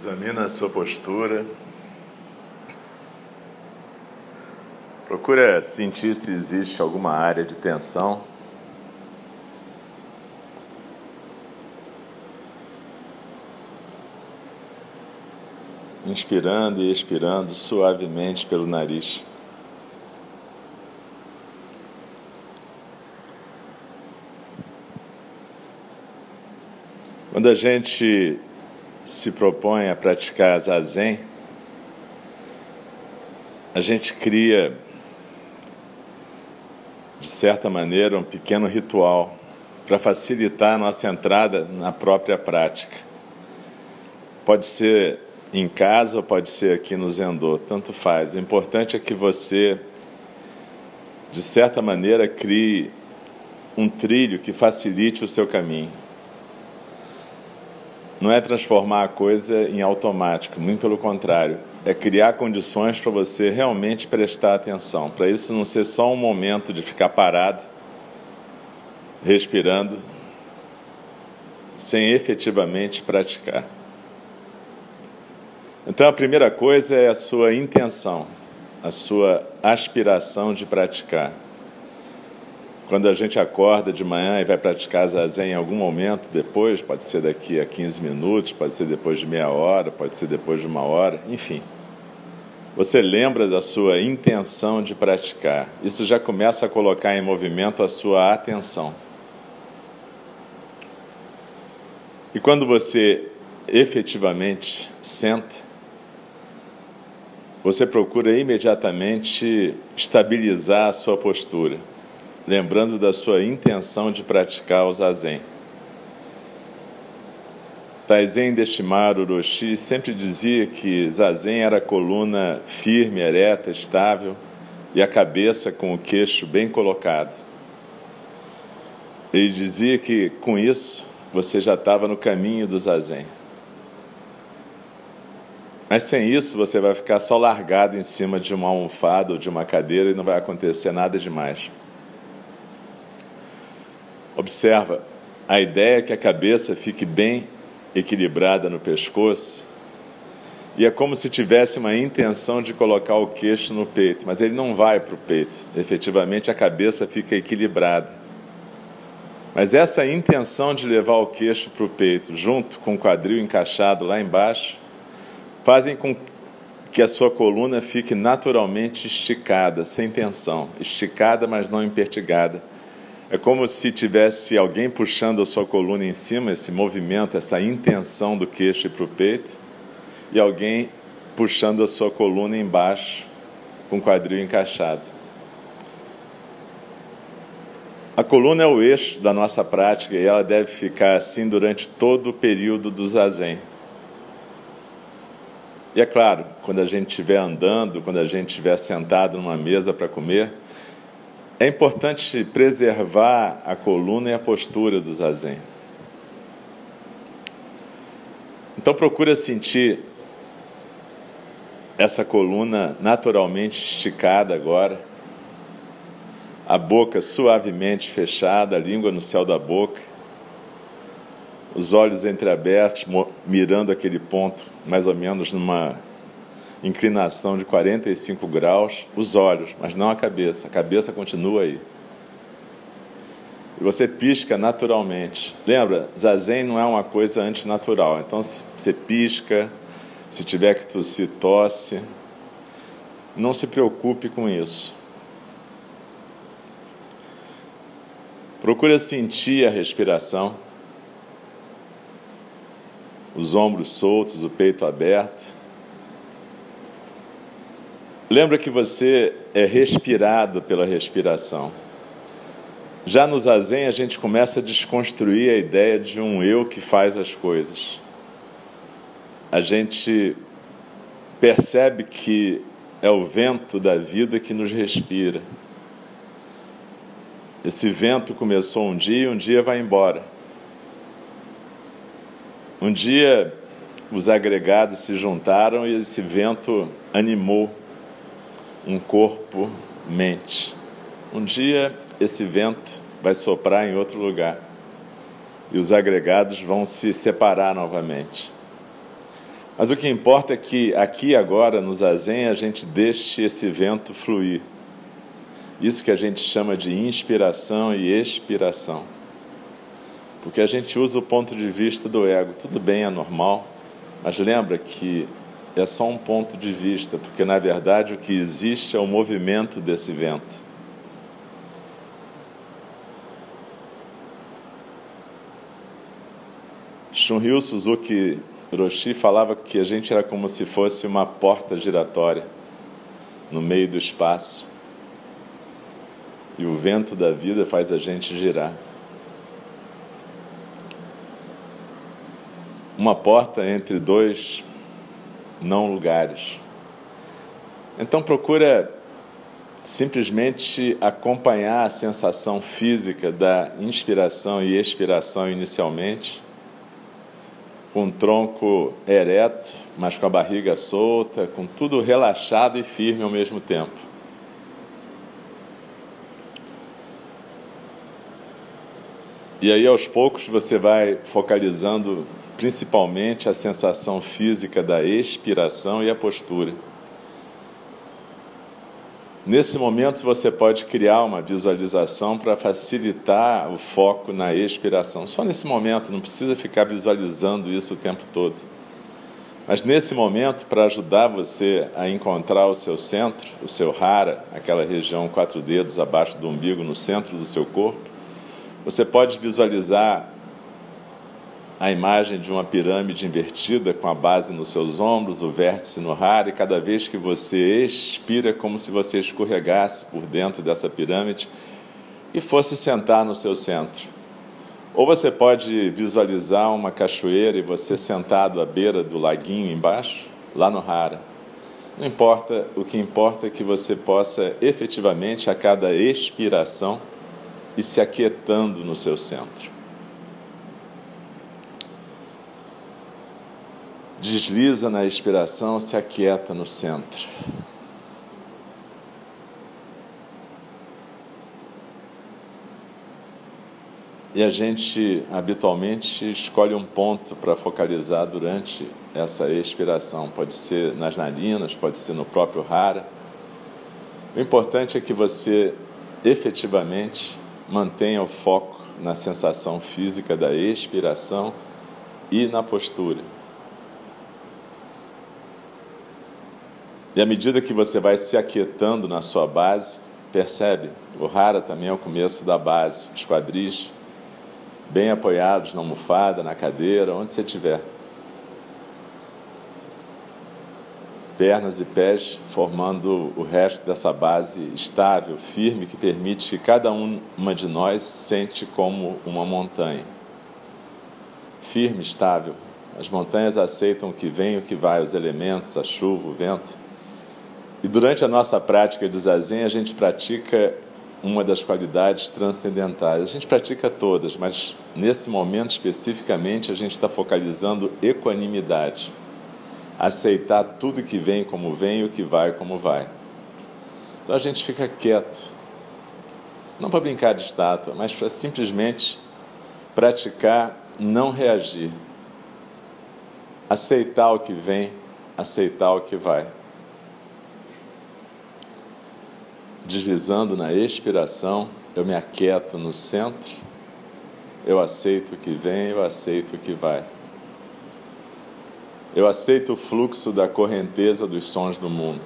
Examina a sua postura. Procura sentir se existe alguma área de tensão. Inspirando e expirando suavemente pelo nariz. Quando a gente se propõe a praticar zazen, a gente cria, de certa maneira, um pequeno ritual para facilitar a nossa entrada na própria prática. Pode ser em casa ou pode ser aqui no Zendô, tanto faz. O importante é que você, de certa maneira, crie um trilho que facilite o seu caminho não é transformar a coisa em automático, muito pelo contrário. É criar condições para você realmente prestar atenção. Para isso não ser só um momento de ficar parado, respirando, sem efetivamente praticar. Então a primeira coisa é a sua intenção, a sua aspiração de praticar. Quando a gente acorda de manhã e vai praticar zazen em algum momento depois, pode ser daqui a 15 minutos, pode ser depois de meia hora, pode ser depois de uma hora, enfim. Você lembra da sua intenção de praticar. Isso já começa a colocar em movimento a sua atenção. E quando você efetivamente senta, você procura imediatamente estabilizar a sua postura lembrando da sua intenção de praticar o zazen. Taizen Deshimaru Roshi sempre dizia que zazen era a coluna firme, ereta, estável e a cabeça com o queixo bem colocado. Ele dizia que com isso você já estava no caminho do zazen. Mas sem isso você vai ficar só largado em cima de uma almofada ou de uma cadeira e não vai acontecer nada demais. Observa, a ideia é que a cabeça fique bem equilibrada no pescoço e é como se tivesse uma intenção de colocar o queixo no peito, mas ele não vai para o peito. Efetivamente, a cabeça fica equilibrada. Mas essa intenção de levar o queixo para o peito, junto com o quadril encaixado lá embaixo, fazem com que a sua coluna fique naturalmente esticada, sem tensão. Esticada, mas não impertigada é como se tivesse alguém puxando a sua coluna em cima, esse movimento, essa intenção do queixo para o peito, e alguém puxando a sua coluna embaixo, com o quadril encaixado. A coluna é o eixo da nossa prática e ela deve ficar assim durante todo o período do zazen. E é claro, quando a gente estiver andando, quando a gente estiver sentado numa mesa para comer, é importante preservar a coluna e a postura do zazen. Então procura sentir essa coluna naturalmente esticada agora, a boca suavemente fechada, a língua no céu da boca, os olhos entreabertos, mirando aquele ponto, mais ou menos numa inclinação de 45 graus, os olhos, mas não a cabeça. A cabeça continua aí. E você pisca naturalmente. Lembra, zazen não é uma coisa antinatural. Então, você pisca, se tiver que tossir, tosse. Não se preocupe com isso. Procura sentir a respiração, os ombros soltos, o peito aberto. Lembra que você é respirado pela respiração. Já no zazen a gente começa a desconstruir a ideia de um eu que faz as coisas. A gente percebe que é o vento da vida que nos respira. Esse vento começou um dia e um dia vai embora. Um dia os agregados se juntaram e esse vento animou um corpo, mente. Um dia esse vento vai soprar em outro lugar e os agregados vão se separar novamente. Mas o que importa é que aqui agora no zazen a gente deixe esse vento fluir. Isso que a gente chama de inspiração e expiração. Porque a gente usa o ponto de vista do ego. Tudo bem, é normal, mas lembra que é só um ponto de vista, porque na verdade o que existe é o movimento desse vento. Shunryu Suzuki Roshi falava que a gente era como se fosse uma porta giratória no meio do espaço. E o vento da vida faz a gente girar. Uma porta entre dois não lugares. Então procura simplesmente acompanhar a sensação física da inspiração e expiração inicialmente com o tronco ereto, mas com a barriga solta, com tudo relaxado e firme ao mesmo tempo. E aí, aos poucos, você vai focalizando principalmente a sensação física da expiração e a postura. Nesse momento, você pode criar uma visualização para facilitar o foco na expiração. Só nesse momento, não precisa ficar visualizando isso o tempo todo. Mas nesse momento, para ajudar você a encontrar o seu centro, o seu hara, aquela região quatro dedos abaixo do umbigo, no centro do seu corpo, você pode visualizar a imagem de uma pirâmide invertida com a base nos seus ombros, o vértice no hara, e cada vez que você expira, como se você escorregasse por dentro dessa pirâmide e fosse sentar no seu centro. Ou você pode visualizar uma cachoeira e você sentado à beira do laguinho embaixo, lá no hara. Não importa, o que importa é que você possa efetivamente, a cada expiração, ir se aquietando no seu centro. desliza na expiração, se aquieta no centro. E a gente habitualmente escolhe um ponto para focalizar durante essa expiração. Pode ser nas narinas, pode ser no próprio rara. O importante é que você efetivamente mantenha o foco na sensação física da expiração e na postura. E à medida que você vai se aquietando na sua base, percebe? O rara também é o começo da base, os quadris bem apoiados na almofada, na cadeira, onde você estiver. Pernas e pés formando o resto dessa base estável, firme, que permite que cada uma de nós sente como uma montanha. Firme, estável. As montanhas aceitam o que vem o que vai, os elementos, a chuva, o vento. E durante a nossa prática de zazen, a gente pratica uma das qualidades transcendentais. A gente pratica todas, mas nesse momento especificamente a gente está focalizando equanimidade. Aceitar tudo que vem como vem e o que vai como vai. Então a gente fica quieto. Não para brincar de estátua, mas para simplesmente praticar não reagir. Aceitar o que vem, aceitar o que vai. deslizando na expiração, eu me aquieto no centro, eu aceito o que vem, eu aceito o que vai. Eu aceito o fluxo da correnteza dos sons do mundo.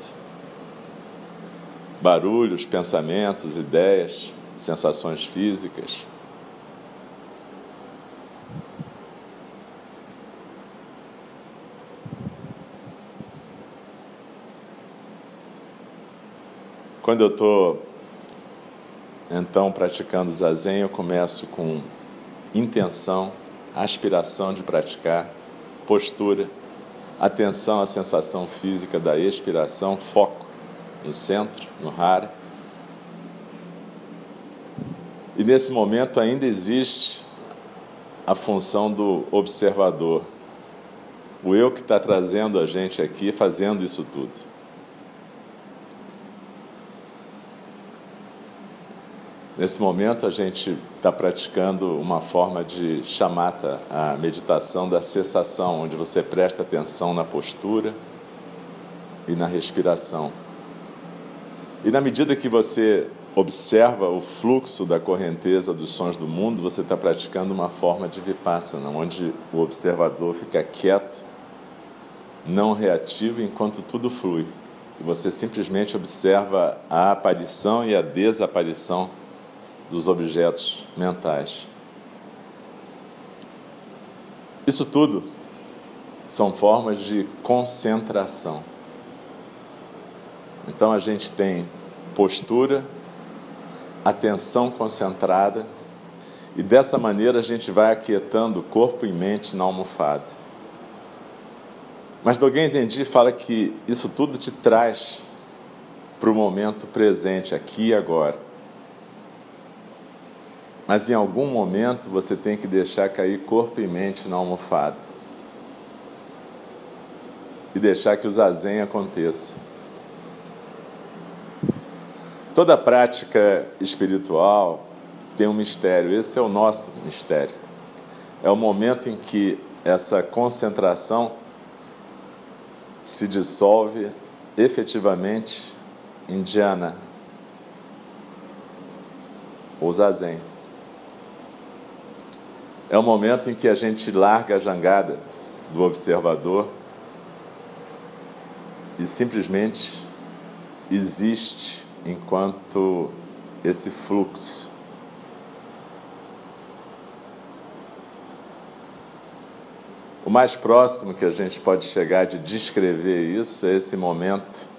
Barulhos, pensamentos, ideias, sensações físicas. Quando eu estou, então, praticando zazen, eu começo com intenção, aspiração de praticar, postura, atenção à sensação física da expiração, foco no centro, no hara. E nesse momento ainda existe a função do observador, o eu que está trazendo a gente aqui, fazendo isso tudo. Nesse momento, a gente está praticando uma forma de chamata, a meditação da cessação, onde você presta atenção na postura e na respiração. E na medida que você observa o fluxo da correnteza dos sons do mundo, você está praticando uma forma de vipassana, onde o observador fica quieto, não reativo, enquanto tudo flui. E você simplesmente observa a aparição e a desaparição dos objetos mentais. Isso tudo são formas de concentração. Então a gente tem postura, atenção concentrada, e dessa maneira a gente vai aquietando corpo e mente na almofada. Mas Dogen Zenji fala que isso tudo te traz para o momento presente, aqui e agora. Mas em algum momento você tem que deixar cair corpo e mente na almofada. E deixar que o zazen aconteça. Toda prática espiritual tem um mistério, esse é o nosso mistério. É o momento em que essa concentração se dissolve efetivamente em dhyana, ou zazen. É o momento em que a gente larga a jangada do observador e simplesmente existe enquanto esse fluxo. O mais próximo que a gente pode chegar de descrever isso é esse momento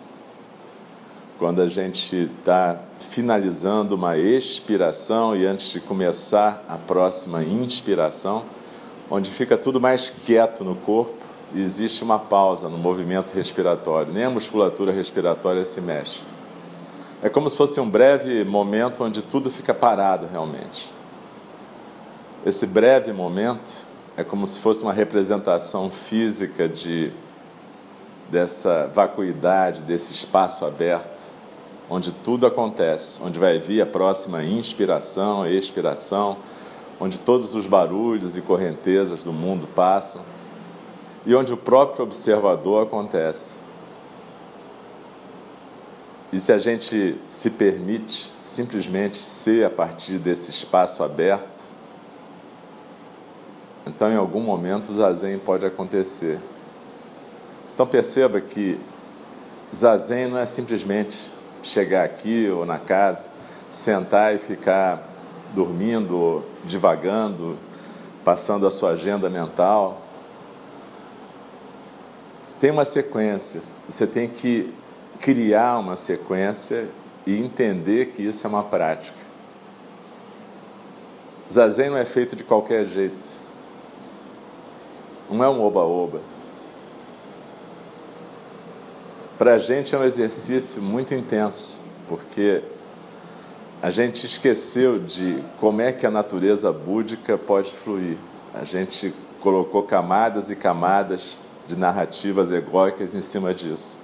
quando a gente está finalizando uma expiração e antes de começar a próxima inspiração, onde fica tudo mais quieto no corpo existe uma pausa no movimento respiratório, nem a musculatura respiratória se mexe. É como se fosse um breve momento onde tudo fica parado realmente. Esse breve momento é como se fosse uma representação física de dessa vacuidade, desse espaço aberto, onde tudo acontece, onde vai vir a próxima inspiração expiração, onde todos os barulhos e correntezas do mundo passam e onde o próprio observador acontece. E se a gente se permite simplesmente ser a partir desse espaço aberto, então em algum momento o zazen pode acontecer. Então perceba que zazen não é simplesmente chegar aqui ou na casa, sentar e ficar dormindo, divagando, passando a sua agenda mental. Tem uma sequência, você tem que criar uma sequência e entender que isso é uma prática. Zazen não é feito de qualquer jeito. Não é um oba-oba para a gente é um exercício muito intenso, porque a gente esqueceu de como é que a natureza búdica pode fluir. A gente colocou camadas e camadas de narrativas egóicas em cima disso.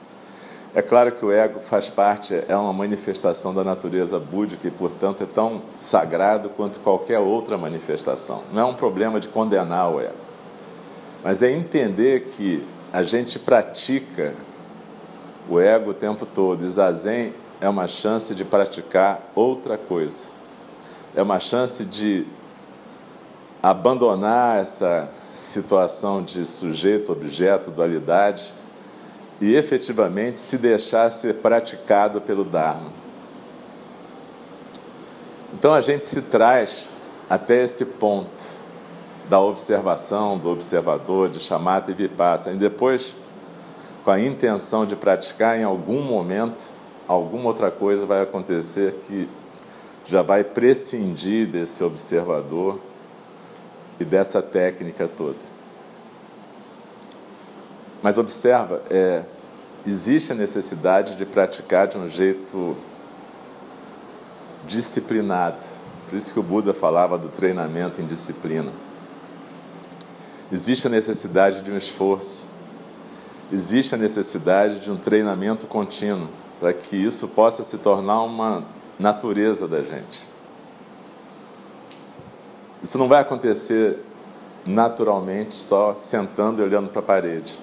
É claro que o ego faz parte, é uma manifestação da natureza búdica e, portanto, é tão sagrado quanto qualquer outra manifestação. Não é um problema de condenar o ego, mas é entender que a gente pratica o ego o tempo todo. E zazen é uma chance de praticar outra coisa. É uma chance de abandonar essa situação de sujeito-objeto, dualidade, e efetivamente se deixar ser praticado pelo Dharma. Então a gente se traz até esse ponto da observação, do observador, de chamata e vipassana, e depois com a intenção de praticar, em algum momento, alguma outra coisa vai acontecer que já vai prescindir desse observador e dessa técnica toda. Mas observa, é, existe a necessidade de praticar de um jeito disciplinado. Por isso que o Buda falava do treinamento em disciplina. Existe a necessidade de um esforço existe a necessidade de um treinamento contínuo para que isso possa se tornar uma natureza da gente. Isso não vai acontecer naturalmente só sentando e olhando para a parede.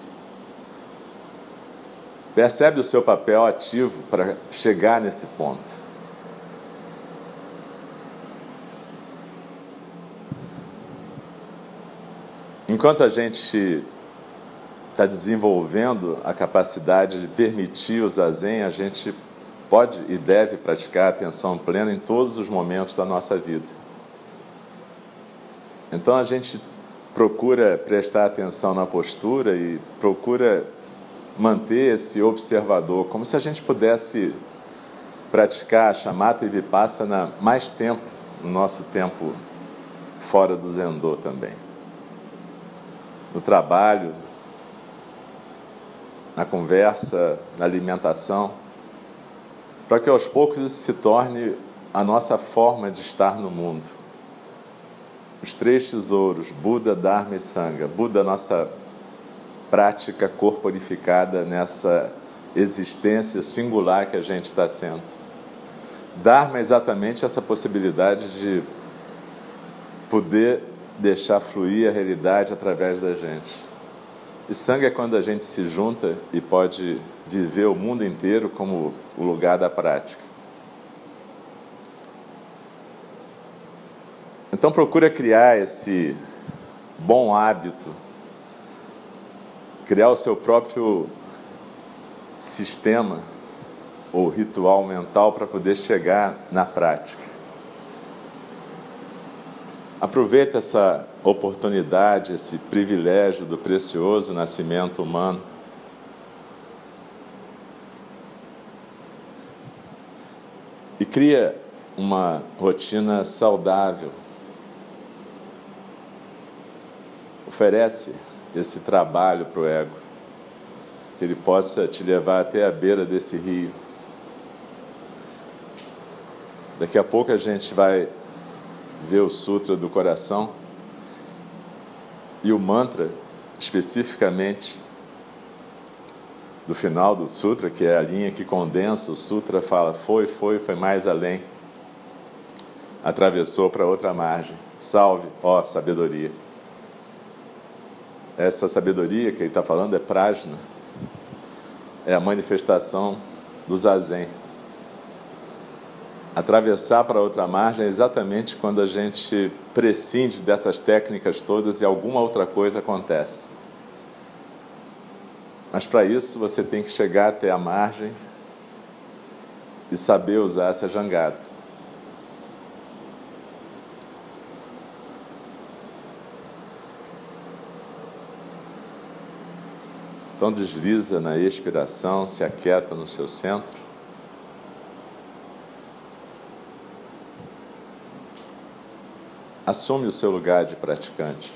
Percebe o seu papel ativo para chegar nesse ponto. Enquanto a gente está desenvolvendo a capacidade de permitir o zazen, a gente pode e deve praticar atenção plena em todos os momentos da nossa vida. Então a gente procura prestar atenção na postura e procura manter esse observador, como se a gente pudesse praticar a chamata e vipassana mais tempo, no nosso tempo fora do zendô também no trabalho, na conversa, na alimentação, para que aos poucos isso se torne a nossa forma de estar no mundo. Os três tesouros, Buda, Dharma e Sangha. Buda, nossa prática corporificada nessa existência singular que a gente está sendo. Dharma é exatamente essa possibilidade de poder deixar fluir a realidade através da gente. E sangue é quando a gente se junta e pode viver o mundo inteiro como o lugar da prática. Então procura criar esse bom hábito, criar o seu próprio sistema ou ritual mental para poder chegar na prática. Aproveita essa oportunidade, esse privilégio do precioso nascimento humano. E cria uma rotina saudável. Oferece esse trabalho para o ego, que ele possa te levar até a beira desse rio. Daqui a pouco a gente vai ver o Sutra do Coração e o mantra, especificamente, do final do Sutra, que é a linha que condensa o Sutra, fala: foi, foi, foi mais além, atravessou para outra margem. Salve, ó sabedoria. Essa sabedoria que ele está falando é prajna, é a manifestação do zazen atravessar para outra margem é exatamente quando a gente prescinde dessas técnicas todas e alguma outra coisa acontece. Mas para isso você tem que chegar até a margem e saber usar essa jangada. Então desliza na expiração, se aquieta no seu centro. Assume o seu lugar de praticante.